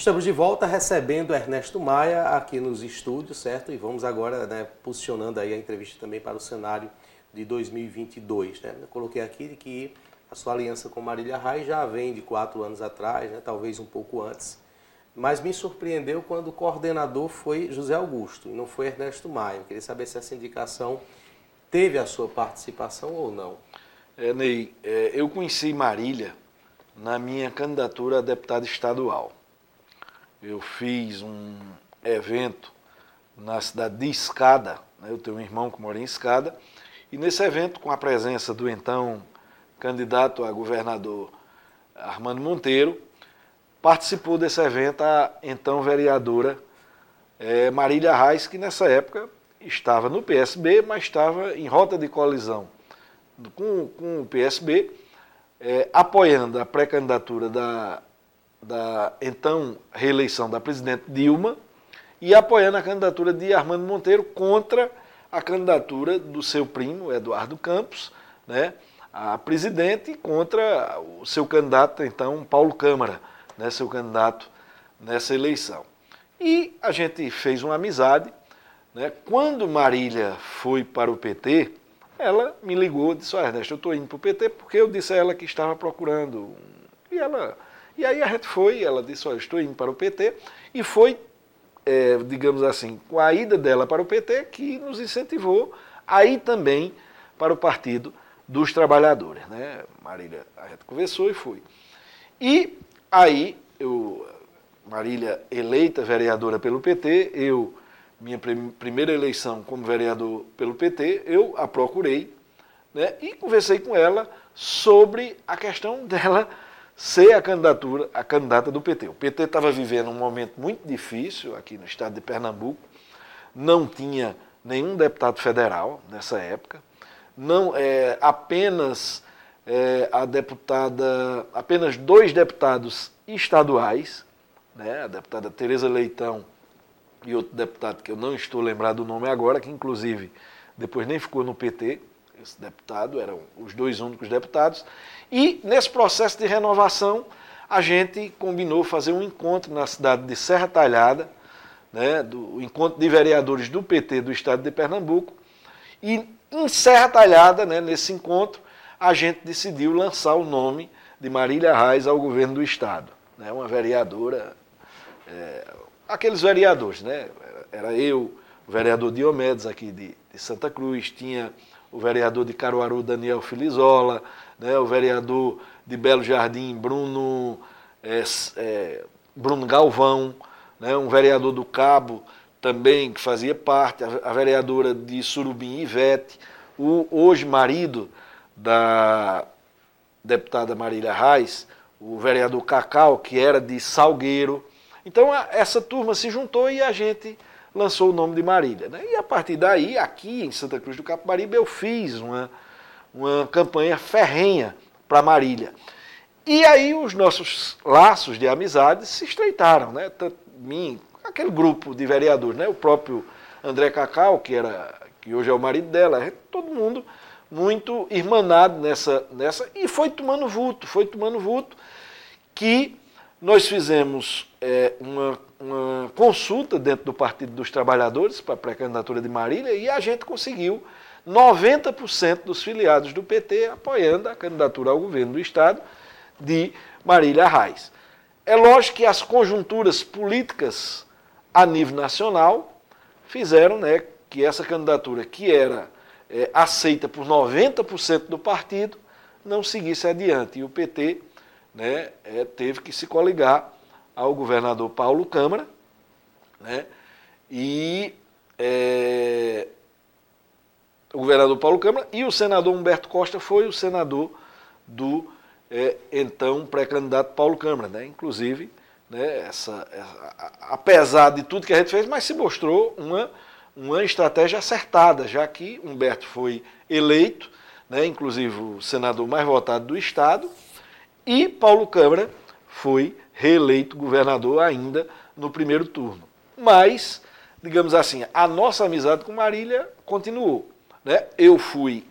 Speaker 1: Estamos de volta recebendo Ernesto Maia aqui nos estúdios, certo? E vamos agora né, posicionando aí a entrevista também para o cenário de 2022. Né? Eu coloquei aqui que a sua aliança com Marília Rai já vem de quatro anos atrás, né? talvez um pouco antes. Mas me surpreendeu quando o coordenador foi José Augusto e não foi Ernesto Maia. Eu queria saber se essa indicação teve a sua participação ou não.
Speaker 2: É, Ney, é, eu conheci Marília na minha candidatura a deputado estadual. Eu fiz um evento na cidade de Escada, né? eu tenho um irmão que mora em Escada, e nesse evento, com a presença do então candidato a governador Armando Monteiro, participou desse evento a então vereadora é, Marília Reis, que nessa época estava no PSB, mas estava em rota de colisão com, com o PSB, é, apoiando a pré-candidatura da, da então reeleição da presidente Dilma e apoiando a candidatura de Armando Monteiro contra a candidatura do seu primo, Eduardo Campos, né, a presidente, contra o seu candidato, então, Paulo Câmara, né, seu candidato nessa eleição. E a gente fez uma amizade. Né? Quando Marília foi para o PT, ela me ligou e disse, olha, Ernesto, eu estou indo para o PT porque eu disse a ela que estava procurando. E, ela, e aí a gente foi, ela disse, olha, estou indo para o PT, e foi é, digamos assim, com a ida dela para o PT, que nos incentivou a ir também para o Partido dos Trabalhadores. Né? Marília, a gente conversou e foi. E aí, eu, Marília eleita vereadora pelo PT, eu minha primeira eleição como vereador pelo PT, eu a procurei né, e conversei com ela sobre a questão dela ser a candidatura, a candidata do PT. O PT estava vivendo um momento muito difícil aqui no estado de Pernambuco, não tinha nenhum deputado federal nessa época, não é, apenas é, a deputada, apenas dois deputados estaduais, né, a deputada Tereza Leitão e outro deputado que eu não estou lembrado do nome agora, que inclusive depois nem ficou no PT, esse deputado, eram os dois únicos deputados, e nesse processo de renovação, a gente combinou fazer um encontro na cidade de Serra Talhada, né, do encontro de vereadores do PT do estado de Pernambuco. E em Serra Talhada, né, nesse encontro, a gente decidiu lançar o nome de Marília Reis ao governo do estado. Né, uma vereadora, é, aqueles vereadores, né? Era eu, o vereador Diomedes aqui de, de Santa Cruz, tinha o vereador de Caruaru, Daniel Filizola, né, o vereador de Belo Jardim, Bruno, é, é, Bruno Galvão, né, um vereador do Cabo também que fazia parte, a, a vereadora de Surubim, Ivete, o hoje marido da deputada Marília Reis, o vereador Cacau, que era de Salgueiro. Então essa turma se juntou e a gente lançou o nome de Marília. Né? E a partir daí, aqui em Santa Cruz do Capibaribe, eu fiz uma, uma campanha ferrenha para Marília. E aí os nossos laços de amizade se estreitaram, né? Tanto mim, aquele grupo de vereadores, né? O próprio André Cacau, que era que hoje é o marido dela, todo mundo muito irmanado nessa nessa e foi tomando vulto, foi tomando vulto que nós fizemos é, uma, uma consulta dentro do Partido dos Trabalhadores para a pré-candidatura de Marília e a gente conseguiu 90% dos filiados do PT apoiando a candidatura ao governo do Estado de Marília Reis. É lógico que as conjunturas políticas a nível nacional fizeram né, que essa candidatura, que era é, aceita por 90% do partido, não seguisse adiante. E o PT né, é, teve que se coligar ao governador Paulo Câmara, né, e é, o governador Paulo Câmara, e o senador Humberto Costa foi o senador do é, então pré-candidato Paulo Câmara. Né? Inclusive, né, essa, essa, apesar de tudo que a gente fez, mas se mostrou uma, uma estratégia acertada, já que Humberto foi eleito, né, inclusive o senador mais votado do Estado, e Paulo Câmara foi reeleito governador ainda no primeiro turno. Mas, digamos assim, a nossa amizade com Marília continuou. Né? Eu fui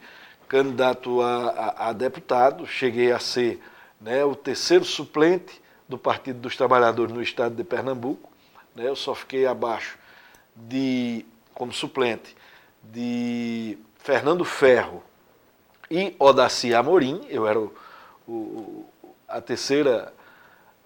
Speaker 2: candidato a, a, a deputado, cheguei a ser né, o terceiro suplente do Partido dos Trabalhadores no estado de Pernambuco. Né? Eu só fiquei abaixo de, como suplente, de Fernando Ferro e Odaci Amorim, eu era o, o, a terceira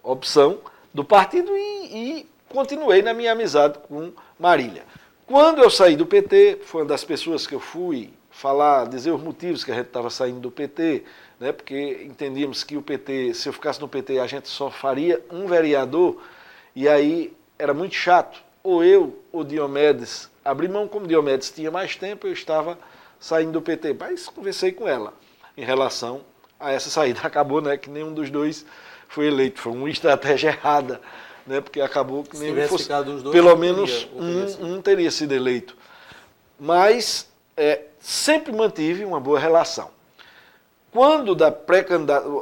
Speaker 2: opção do partido e, e continuei na minha amizade com Marília. Quando eu saí do PT, foi uma das pessoas que eu fui falar, dizer os motivos que a gente estava saindo do PT, né, porque entendíamos que o PT, se eu ficasse no PT, a gente só faria um vereador, e aí era muito chato. Ou eu, ou Diomedes, abri mão como Diomedes tinha mais tempo, eu estava saindo do PT. Mas conversei com ela em relação a essa saída. Acabou né, que nenhum dos dois foi eleito, foi uma estratégia errada né? porque acabou que nem fosse, dois, pelo menos um, um, teria sido eleito. Mas é, sempre mantive uma boa relação. Quando da pré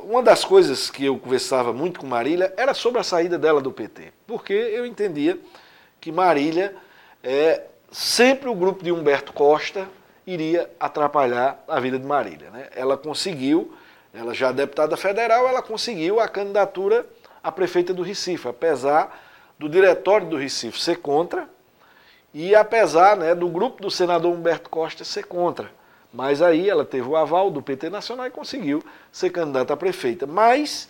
Speaker 2: uma das coisas que eu conversava muito com Marília era sobre a saída dela do PT, porque eu entendia que Marília é sempre o grupo de Humberto Costa iria atrapalhar a vida de Marília. Né? Ela conseguiu, ela já é deputada federal, ela conseguiu a candidatura a prefeita do Recife, apesar do diretório do Recife ser contra e apesar né, do grupo do senador Humberto Costa ser contra. Mas aí ela teve o aval do PT Nacional e conseguiu ser candidata a prefeita. Mas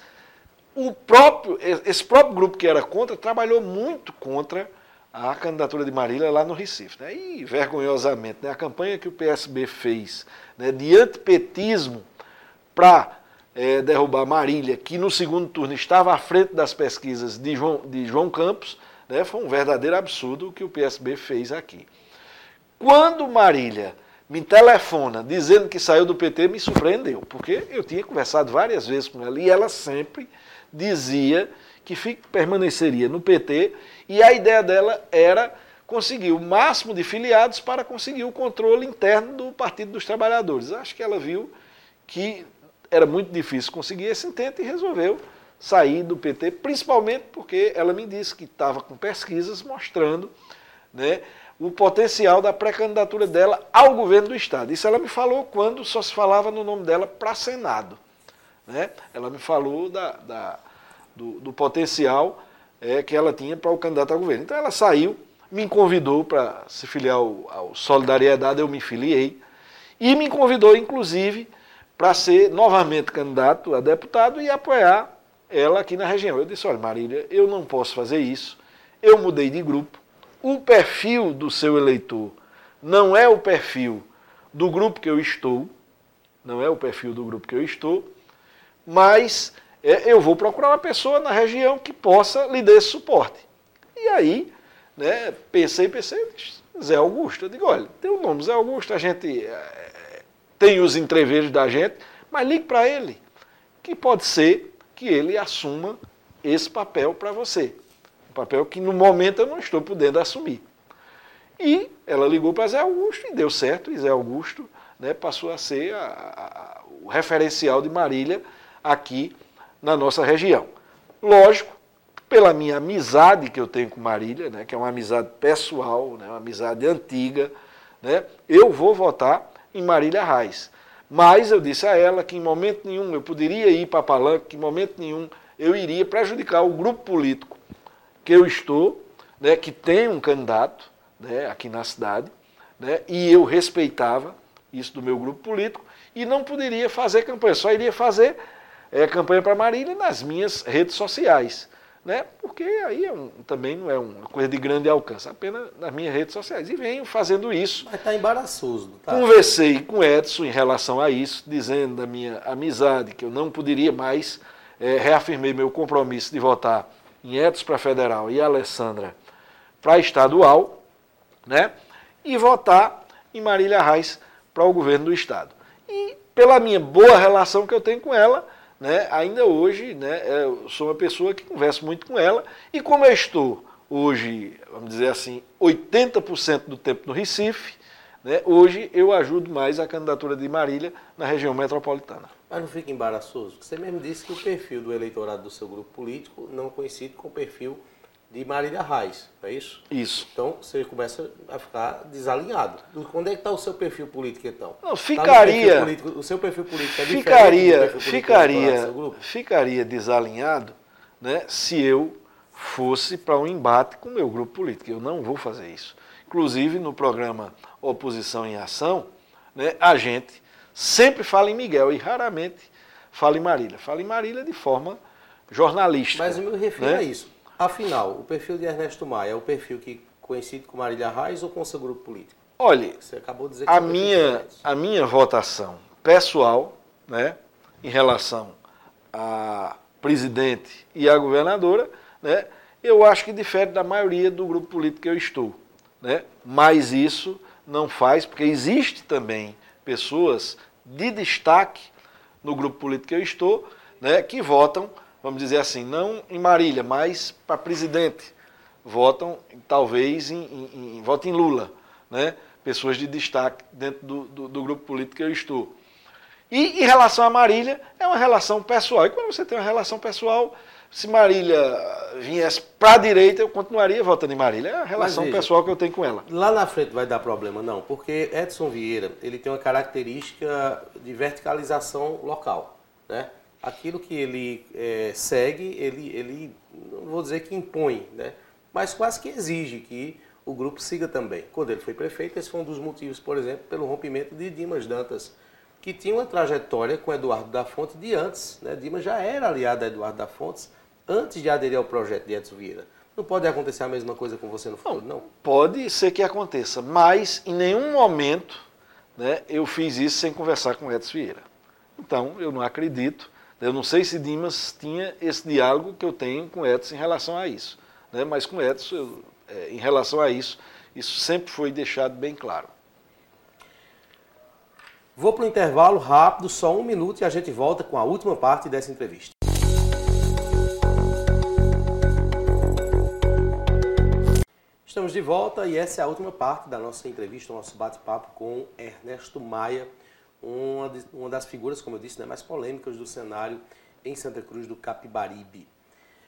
Speaker 2: o próprio, esse próprio grupo que era contra trabalhou muito contra a candidatura de Marília lá no Recife. Né? E, vergonhosamente, né, a campanha que o PSB fez né, de antipetismo para é, derrubar Marília, que no segundo turno estava à frente das pesquisas de João, de João Campos, Né? Foi um verdadeiro absurdo o que o PSB fez aqui. Quando Marília me telefona dizendo que saiu do PT, me surpreendeu, porque eu tinha conversado várias vezes com ela e ela sempre dizia que permaneceria no PT e a ideia dela era conseguir o máximo de filiados para conseguir o controle interno do Partido dos Trabalhadores. Acho que ela viu que era muito difícil conseguir esse intento e resolveu sair do PT, principalmente porque ela me disse que estava com pesquisas mostrando né, o potencial da pré-candidatura dela ao governo do Estado. Isso ela me falou quando só se falava no nome dela para Senado. Né? Ela me falou da, da do, do, potencial é, que ela tinha para o candidato ao governo. Então ela saiu, me convidou para se filiar ao, ao Solidariedade, eu me filiei, e me convidou, inclusive, para ser novamente candidato a deputado e apoiar ela aqui na região. Eu disse, olha Marília, eu não posso fazer isso, eu mudei de grupo, o perfil do seu eleitor não é o perfil do grupo que eu estou, não é o perfil do grupo que eu estou, mas eu vou procurar uma pessoa na região que possa lhe dar esse suporte. E aí, né, pensei, pensei, Zé Augusto. Eu digo, olha, tem o nome Zé Augusto, a gente é, tem os entreveiros da gente, mas ligue para ele, que pode ser que ele assuma esse papel para você. Um papel que no momento eu não estou podendo assumir. E ela ligou para Zé Augusto e deu certo, e Zé Augusto né, passou a ser a, a, o referencial de Marília aqui na nossa região. Lógico, pela minha amizade que eu tenho com Marília, né, que é uma amizade pessoal, né, uma amizade antiga, né, eu vou votar em Marília Reis. Mas eu disse a ela que em momento nenhum eu poderia ir para Palanque, que em momento nenhum eu iria prejudicar o grupo político que eu estou, né, que tem um candidato né, aqui na cidade, né, e eu respeitava isso do meu grupo político, e não poderia fazer campanha, só iria fazer é, campanha para Marília nas minhas redes sociais. Né? Porque aí é um, também não é uma coisa de grande alcance, apenas nas minhas redes sociais. E venho fazendo isso.
Speaker 1: Mas está embaraçoso. Tá?
Speaker 2: Conversei com Edson em relação a isso, dizendo da minha amizade, que eu não poderia mais, é, reafirmei meu compromisso de votar em Edson para federal e Alessandra para estadual, né? E votar em Marília Reis para o governo do estado. E pela minha boa relação que eu tenho com ela, né, ainda hoje, né, eu sou uma pessoa que converso muito com ela, e como eu estou hoje, vamos dizer assim, 80% do tempo no Recife, né, hoje eu ajudo mais a candidatura de Marília na região metropolitana.
Speaker 1: Mas não fica embaraçoso? Você mesmo disse que o perfil do eleitorado do seu grupo político não coincide com o perfil de Marília Reis, não é isso?
Speaker 2: Isso.
Speaker 1: Então você começa a ficar desalinhado. Onde é que está o seu perfil político então?
Speaker 2: Não, tá ficaria.
Speaker 1: Tá político, o seu perfil político é
Speaker 2: ficaria, perfil ficaria, ficaria desalinhado, né, se eu fosse para um embate com o meu grupo político. Eu não vou fazer isso. Inclusive no programa Oposição em Ação, né, a gente sempre fala em Miguel e raramente fala em Marília. Fala em Marília de forma jornalística.
Speaker 1: Mas eu me refiro
Speaker 2: né?
Speaker 1: a isso. Afinal, o perfil de Ernesto Maia é o perfil que coincide com Marília Reis ou com seu grupo político?
Speaker 2: Olha, Você acabou de dizer que a, minha, a minha votação pessoal, né, em relação a presidente e a governadora, né, eu acho que difere da maioria do grupo político que eu estou. Né? Mas isso não faz, porque existe também pessoas de destaque no grupo político que eu estou, né, que votam, vamos dizer assim, não em Marília, mas para presidente. Votam, talvez, em, em, em, votam em Lula. Né? Pessoas de destaque dentro do, do, do grupo político que eu estou. E em relação a Marília, é uma relação pessoal. E quando você tem uma relação pessoal, se Marília viesse para a direita, eu continuaria votando em Marília. É a relação veja, pessoal que eu tenho com ela.
Speaker 1: Lá na frente vai dar problema, não, porque Edson Vieira ele tem uma característica de verticalização local. Né? Aquilo que ele é, segue, ele, ele, não vou dizer que impõe, né? mas quase que exige que o grupo siga também. Quando ele foi prefeito, esse foi um dos motivos, por exemplo, pelo rompimento de Dimas Dantas, que tinha uma trajetória com Eduardo da Fonte de antes. Né? Dimas já era aliado a Eduardo da Fontes antes de aderir ao projeto de Edson Vieira. Não pode acontecer a mesma coisa com você no futuro, não? não?
Speaker 2: Pode ser que aconteça, mas em nenhum momento né, eu fiz isso sem conversar com Edson Vieira. Então, eu não acredito. Eu não sei se Dimas tinha esse diálogo que eu tenho com Edson em relação a isso. né? mas com Edson, eu, é, em relação a isso, isso sempre foi deixado bem claro.
Speaker 1: Vou para o intervalo rápido, só um minuto, e a gente volta com a última parte dessa entrevista. Estamos de volta e essa é a última parte da nossa entrevista, nosso bate-papo com Ernesto Maia, uma, de, uma das figuras, como eu disse, né, mais polêmicas do cenário em Santa Cruz do Capibaribe.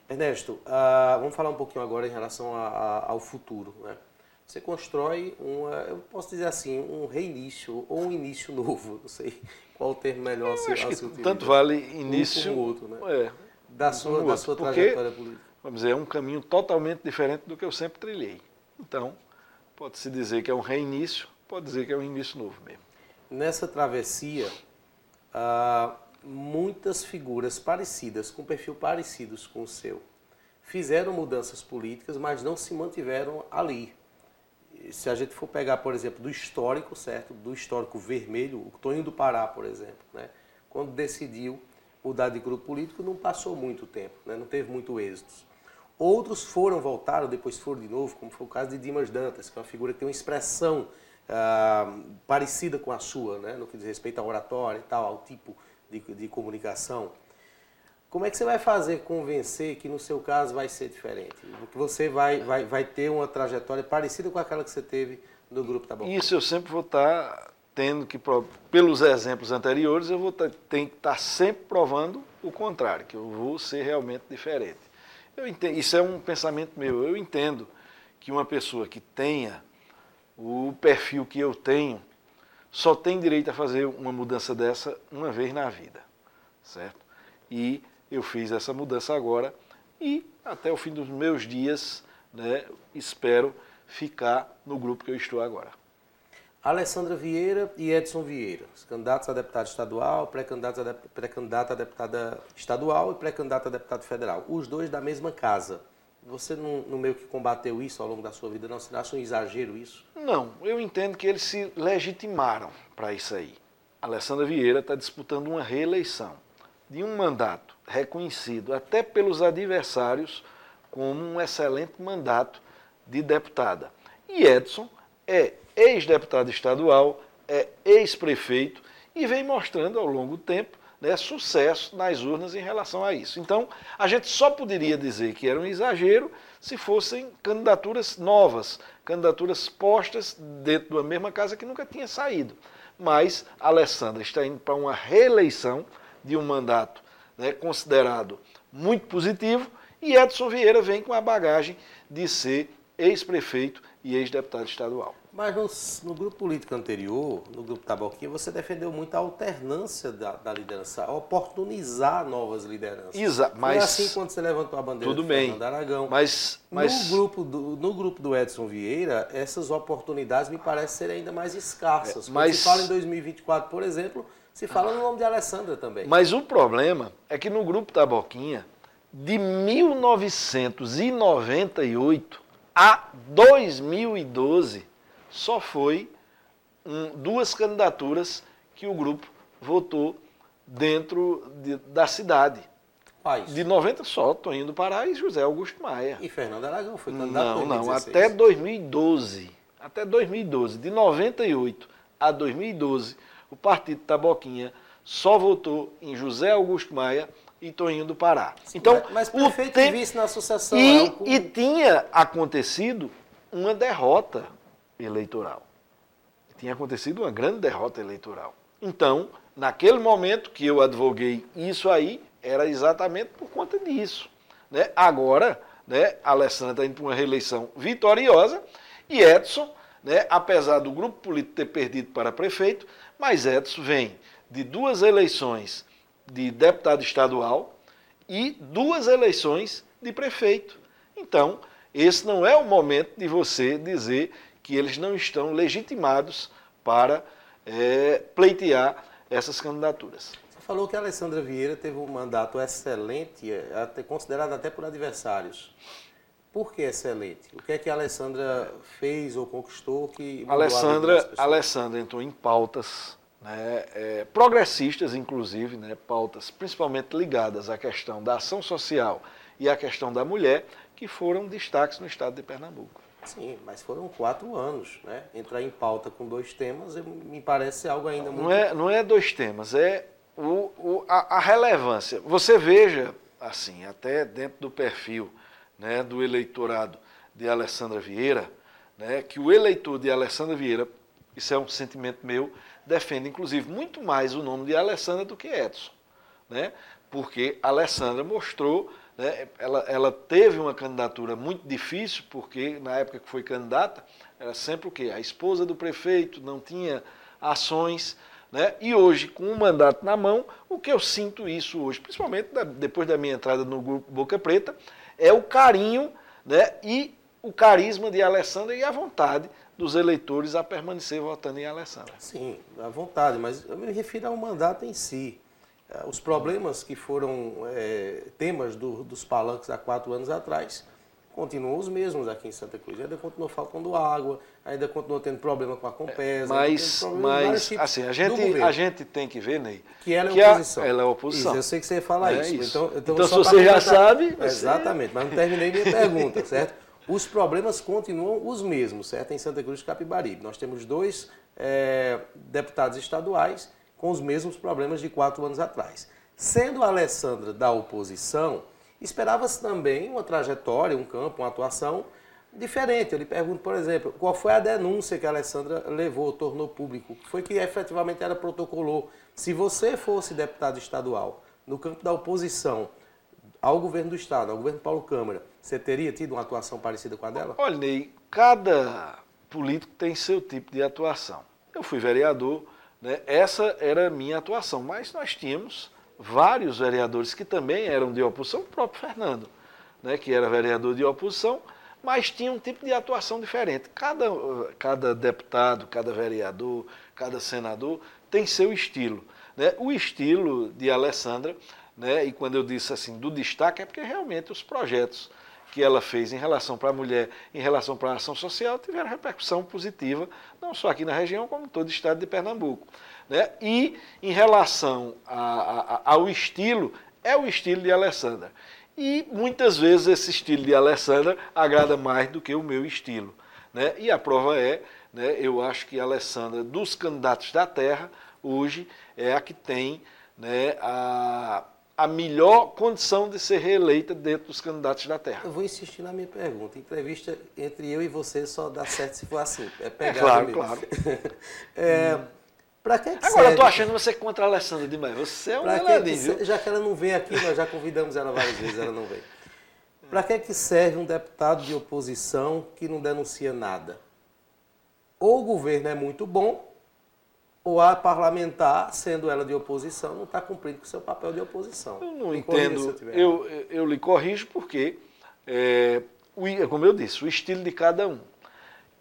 Speaker 1: Ernesto, uh, vamos falar um pouquinho agora em relação a, a, ao futuro. Né? Você constrói uma, eu posso dizer assim, um reinício ou um início novo, não sei qual o termo melhor
Speaker 2: a ser, acho que Tanto vale início um outro, né? É,
Speaker 1: da sua, da sua trajetória política.
Speaker 2: Vamos dizer, é um caminho totalmente diferente do que eu sempre trilhei. Então, pode-se dizer que é um reinício, pode dizer que é um início novo mesmo.
Speaker 1: Nessa travessia, muitas figuras parecidas, com perfil parecidos com o seu, fizeram mudanças políticas, mas não se mantiveram ali. Se a gente for pegar, por exemplo, do histórico, certo? Do histórico vermelho, o Tonho do Pará, por exemplo, né? quando decidiu mudar de grupo político, não passou muito tempo, né? não teve muito êxito. Outros foram, voltaram, depois foram de novo, como foi o caso de Dimas Dantas, que é uma figura que tem uma expressão ah, parecida com a sua, né, no que diz respeito à oratória e tal, ao tipo de, de comunicação. Como é que você vai fazer convencer que no seu caso vai ser diferente? Que você vai, vai, vai ter uma trajetória parecida com aquela que você teve no grupo Tabocão?
Speaker 2: Isso eu sempre vou estar tendo que, pelos exemplos anteriores, eu vou ter, que estar sempre provando o contrário, que eu vou ser realmente diferente. Eu entendo, isso é um pensamento meu. Eu entendo que uma pessoa que tenha o perfil que eu tenho só tem direito a fazer uma mudança dessa uma vez na vida, certo? E eu fiz essa mudança agora e até o fim dos meus dias, né, espero ficar no grupo que eu estou agora.
Speaker 1: Alessandra Vieira e Edson Vieira, candidatos a deputado estadual, pré-candidato a, pré a deputada estadual e pré-candidato a deputado federal. Os dois da mesma casa. Você não, no meio que combateu isso ao longo da sua vida, não? Você acha um exagero isso?
Speaker 2: Não, eu entendo que eles se legitimaram para isso aí. Alessandra Vieira está disputando uma reeleição de um mandato reconhecido até pelos adversários como um excelente mandato de deputada. E Edson é ex-deputado estadual, é ex-prefeito e vem mostrando ao longo do tempo né, sucesso nas urnas em relação a isso. Então, a gente só poderia dizer que era um exagero se fossem candidaturas novas, candidaturas postas dentro da mesma casa que nunca tinha saído. Mas Alessandra está indo para uma reeleição de um mandato né, considerado muito positivo e Edson Vieira vem com a bagagem de ser ex-prefeito e ex-deputado estadual.
Speaker 1: Mas no, no, grupo político anterior, no grupo Taboquinha, você defendeu muito a alternância da, da liderança, oportunizar novas lideranças.
Speaker 2: Exato, mas... Foi
Speaker 1: assim quando você levantou a bandeira
Speaker 2: tudo
Speaker 1: do
Speaker 2: bem,
Speaker 1: Fernando Aragão.
Speaker 2: Mas, mas...
Speaker 1: No, grupo do, no grupo do Edson Vieira, essas oportunidades me parecem ser ainda mais escassas. É, mas... se fala em 2024, por exemplo, se fala no nome de Alessandra também.
Speaker 2: Mas o problema é que no grupo Taboquinha, de 1998 a 2012 só foi um, duas candidaturas que o grupo votou dentro de, da cidade.
Speaker 1: Quais?
Speaker 2: De 90 só, Toninho do Pará e José Augusto Maia.
Speaker 1: E Fernando Aragão foi candidato
Speaker 2: Não, não, até 2012. Até 2012. De 98 a 2012, o Partido Taboquinha só votou em José Augusto Maia e Toninho do Pará.
Speaker 1: Então, mas, mas prefeito o tempo... vice na associação.
Speaker 2: E, é e tinha acontecido uma derrota eleitoral. Tinha acontecido uma grande derrota eleitoral. Então, naquele momento que eu advoguei isso aí, era exatamente por conta disso. Né? Agora, né, Alessandra está indo para uma reeleição vitoriosa e Edson, né, apesar do grupo político ter perdido para prefeito, mas Edson vem de duas eleições de deputado estadual e duas eleições de prefeito. Então, esse não é o momento de você dizer que eles não estão legitimados para é, pleitear essas candidaturas.
Speaker 1: Você falou que a Alessandra Vieira teve um mandato excelente, até, considerado até por adversários. Por que excelente? O que é que a Alessandra fez ou conquistou que
Speaker 2: Alessandra, a Alessandra entrou em pautas né, é, progressistas, inclusive, né, pautas principalmente ligadas à questão da ação social e à questão da mulher, que foram destaques no estado de Pernambuco.
Speaker 1: Sim, mas foram quatro anos, né? Entrar em pauta com dois temas me parece algo ainda muito.
Speaker 2: Não é, não é dois temas, é o, o a, a, relevância. Você veja, assim, até dentro do perfil né, do eleitorado de Alessandra Vieira, né, que o eleitor de Alessandra Vieira, isso é um sentimento meu, defende inclusive muito mais o nome de Alessandra do que Edson. Né? Porque Alessandra mostrou né? Ela, ela teve uma candidatura muito difícil, porque na época que foi candidata, era sempre o quê? A esposa do prefeito, não tinha ações. Né? E hoje, com o mandato na mão, o que eu sinto isso hoje, principalmente depois da minha entrada no grupo Boca Preta, é o carinho né? e o carisma de Alessandra e a vontade dos eleitores a permanecer votando em Alessandra.
Speaker 1: Sim, a vontade, mas eu me refiro ao mandato em si. É, os problemas que foram é, temas do, dos palanques há quatro anos atrás continuam os mesmos aqui em Santa Cruz. Ainda continua faltando água, ainda continua tendo problema com a Compesa.
Speaker 2: Mas, mas assim, a gente, a gente tem que ver, Ney,
Speaker 1: que ela é que oposição.
Speaker 2: A, ela é oposição.
Speaker 1: Isso, eu sei que você ia falar
Speaker 2: é
Speaker 1: isso.
Speaker 2: isso.
Speaker 1: Então,
Speaker 2: então, então se você já sabe...
Speaker 1: Exatamente, mas não terminei minha pergunta, certo? Os problemas continuam os mesmos, certo? Em Santa Cruz de Capibaribe. Nós temos dois é, deputados estaduais com os mesmos problemas de quatro anos atrás. Sendo a Alessandra da oposição, esperava-se também uma trajetória, um campo, uma atuação diferente. Eu lhe pergunto, por exemplo, qual foi a denúncia que a Alessandra levou, tornou público? Foi que efetivamente ela protocolou. Se você fosse deputado estadual no campo da oposição ao governo do Estado, ao governo Paulo Câmara, você teria tido uma atuação parecida com a dela?
Speaker 2: Olha, Ney, cada político tem seu tipo de atuação. Eu fui vereador, né? Essa era a minha atuação, mas nós tínhamos vários vereadores que também eram de oposição, o próprio Fernando, né? que era vereador de oposição, mas tinha um tipo de atuação diferente. Cada, cada deputado, cada vereador, cada senador tem seu estilo. Né? O estilo de Alessandra, né? e quando eu disse assim, do destaque, é porque realmente os projetos que ela fez em relação para a mulher, em relação para a ação social, tiveram repercussão positiva, não só aqui na região, como em todo o estado de Pernambuco. Né? E em relação a, a, ao estilo, é o estilo de Alessandra. E muitas vezes esse estilo de Alessandra agrada mais do que o meu estilo. Né? E a prova é, né, eu acho que a Alessandra, dos candidatos da terra, hoje é a que tem né, a, a melhor condição de ser reeleita dentro dos candidatos da Terra.
Speaker 1: Eu vou insistir na minha pergunta. Entrevista entre eu e você só dá certo se for assim. É pegar.
Speaker 2: É claro, mesmo. claro.
Speaker 1: é, hum. Pra que, que
Speaker 2: Agora
Speaker 1: serve?
Speaker 2: eu tô achando você contra a Alessandra demais. Você é um
Speaker 1: meladinho, viu? Já que ela não vem aqui, nós já convidamos ela várias vezes, ela não vem. Para que, que serve um deputado de oposição que não denuncia nada? Ou o governo é muito bom, ou a parlamentar, sendo ela de oposição, não está cumprindo com o seu papel de oposição.
Speaker 2: Eu não Me entendo. Eu, eu, eu, lhe corrijo porque, é, o, como eu disse, o estilo de cada um.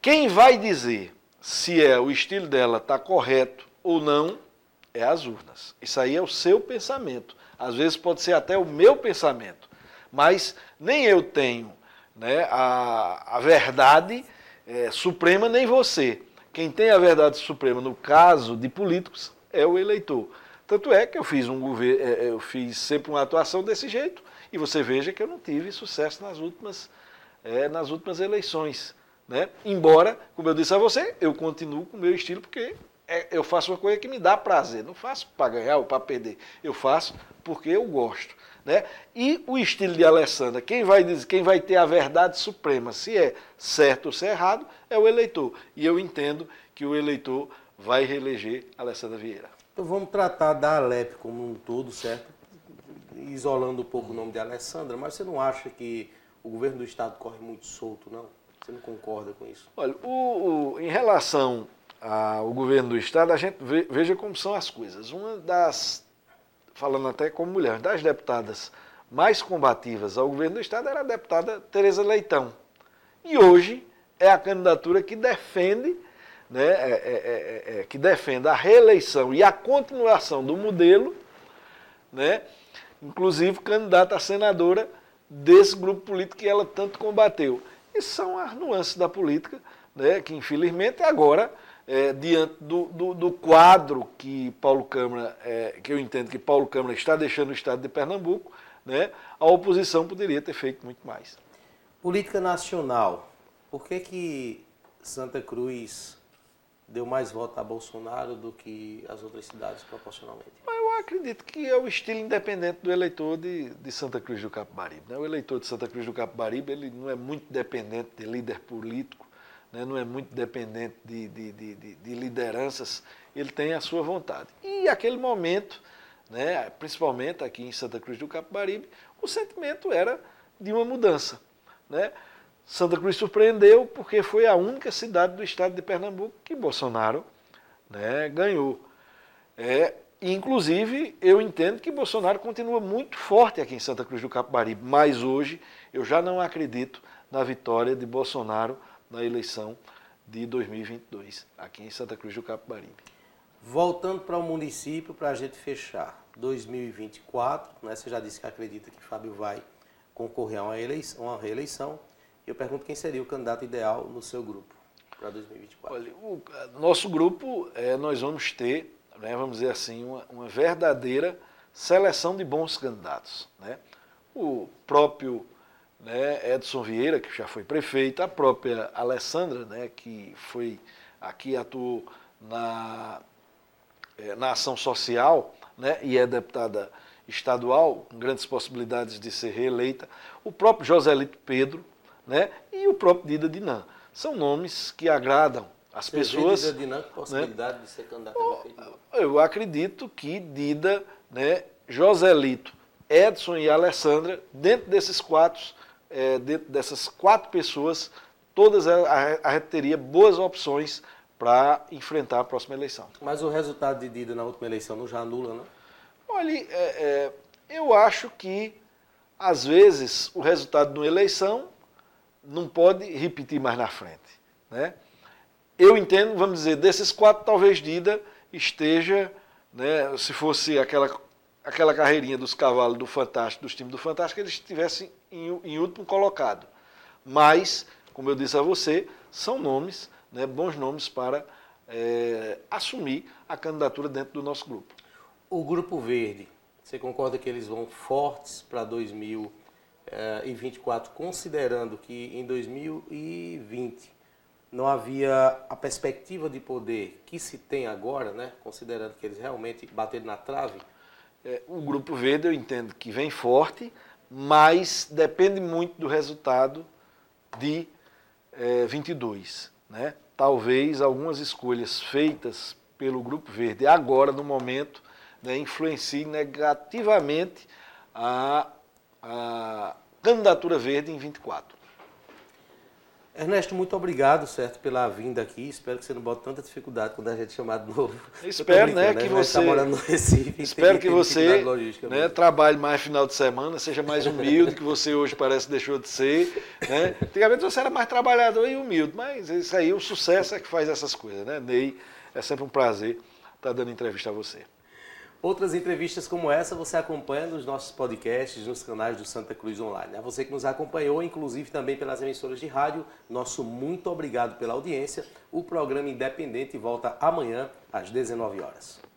Speaker 2: Quem vai dizer se é o estilo dela está correto ou não é as urnas. Isso aí é o seu pensamento. Às vezes pode ser até o meu pensamento. Mas nem eu tenho né, a, a verdade é, suprema, nem você. Quem tem a verdade suprema no caso de políticos é o eleitor. Tanto é que eu fiz um governo, é, é, eu fiz sempre uma atuação desse jeito e você veja que eu não tive sucesso nas últimas, é, nas últimas eleições. Né? Embora, como eu disse a você, eu continuo com o meu estilo porque é, eu faço uma coisa que me dá prazer. Não faço para ganhar ou para perder. Eu faço porque eu gosto. Né? E o estilo de Alessandra, quem vai, dizer, quem vai ter a verdade suprema, se é certo ou se é errado, é o eleitor. E eu entendo que o eleitor vai reeleger Alessandra Vieira.
Speaker 1: Então vamos tratar da Alep como um todo, certo? Isolando um pouco o nome de Alessandra, mas você não acha que o governo do estado corre muito solto, não? Você não concorda com isso?
Speaker 2: Olha, o, o, em relação ao governo do estado, a gente ve, veja como são as coisas. Uma das falando até como mulher, das deputadas mais combativas ao governo do Estado era a deputada Tereza Leitão. E hoje é a candidatura que defende, né, é, é, é, é, que defende a reeleição e a continuação do modelo, né, inclusive candidata a senadora desse grupo político que ela tanto combateu. E são as nuances da política, né, que infelizmente agora é, diante do, do, do, quadro que Paulo Câmara, é, que eu entendo que Paulo Câmara está deixando o estado de Pernambuco, né, a oposição poderia ter feito muito mais.
Speaker 1: Política nacional. Por que, que Santa Cruz deu mais voto a Bolsonaro do que as outras cidades proporcionalmente?
Speaker 2: Eu acredito que é o estilo independente do eleitor de, de Santa Cruz do Capibaribe. Né? O eleitor de Santa Cruz do Capibaribe ele não é muito dependente de líder político, né? não é muito dependente de, de, de, de, lideranças, ele tem a sua vontade. E aquele momento, né, principalmente aqui em Santa Cruz do Capibaribe, o sentimento era de uma mudança. Né? Santa Cruz surpreendeu porque foi a única cidade do estado de Pernambuco que Bolsonaro né, ganhou. É, inclusive, eu entendo que Bolsonaro continua muito forte aqui em Santa Cruz do Capibaribe, mas hoje eu já não acredito na vitória de Bolsonaro na eleição de 2022, aqui em Santa Cruz do Capibaribe.
Speaker 1: Voltando para o município, para a gente fechar, 2024, né, você já disse que acredita que Fábio vai concorrer a uma, eleição, uma reeleição. Eu pergunto quem seria o candidato ideal no seu grupo para 2024. Olha,
Speaker 2: o nosso grupo, é, nós vamos ter, né, vamos dizer assim, uma, uma, verdadeira seleção de bons candidatos. Né? O próprio né, Edson Vieira, que já foi prefeito, a própria Alessandra, né, que foi aqui atuou na, é, na ação social né, e é deputada estadual, com grandes possibilidades de ser reeleita, o próprio Joselito Pedro né, e o próprio Dida Dinan. São nomes que agradam as Você pessoas.
Speaker 1: Dida Dinan com possibilidade né? de ser candidato a prefeito?
Speaker 2: Eu acredito que Dida, né, Joselito, Edson e Alessandra, dentro desses quatro, é, dentro dessas quatro pessoas, todas a, a, a teria boas opções para enfrentar a próxima eleição.
Speaker 1: Mas o resultado de Dida na última eleição não já anula, não?
Speaker 2: Olha, é, é, eu acho que, às vezes, o resultado de uma eleição não pode repetir mais na frente. Né? Eu entendo, vamos dizer, desses quatro, talvez Dida esteja, né, se fosse aquela, aquela carreirinha dos cavalos do Fantástico, dos times do Fantástico, eles estivessem em, em último colocado. Mas, como eu disse a você, são nomes, né, bons nomes para é, assumir a candidatura dentro do nosso grupo.
Speaker 1: O Grupo Verde, você concorda que eles vão fortes para 2024, considerando que em 2020 não havia a perspectiva de poder que se tem agora, né? considerando que eles realmente bateram na trave?
Speaker 2: É, o Grupo Verde eu entendo que vem forte, mas depende muito do resultado de é, 22. Né? Talvez algumas escolhas feitas pelo Grupo Verde agora, no momento, né, influencie negativamente a, a candidatura verde em 24.
Speaker 1: Ernesto, muito obrigado, certo, pela vinda aqui. Espero que você não bote tanta dificuldade quando a gente chamar de novo.
Speaker 2: espero, né, que né? você. Tá morando no Recife. Espero que você né, trabalhe mais final de semana, seja mais humilde, que você hoje parece deixou de ser. Né? Antigamente você era mais trabalhador e humilde, mas isso aí, o sucesso é que faz essas coisas, né? Ney, é sempre um prazer estar dando entrevista a você.
Speaker 1: Outras entrevistas como essa você acompanha nos nossos podcasts, nos canais do Santa Cruz Online. A você que nos acompanhou, inclusive também pelas emissoras de rádio, nosso muito obrigado pela audiência. O programa Independente volta amanhã às 19 horas.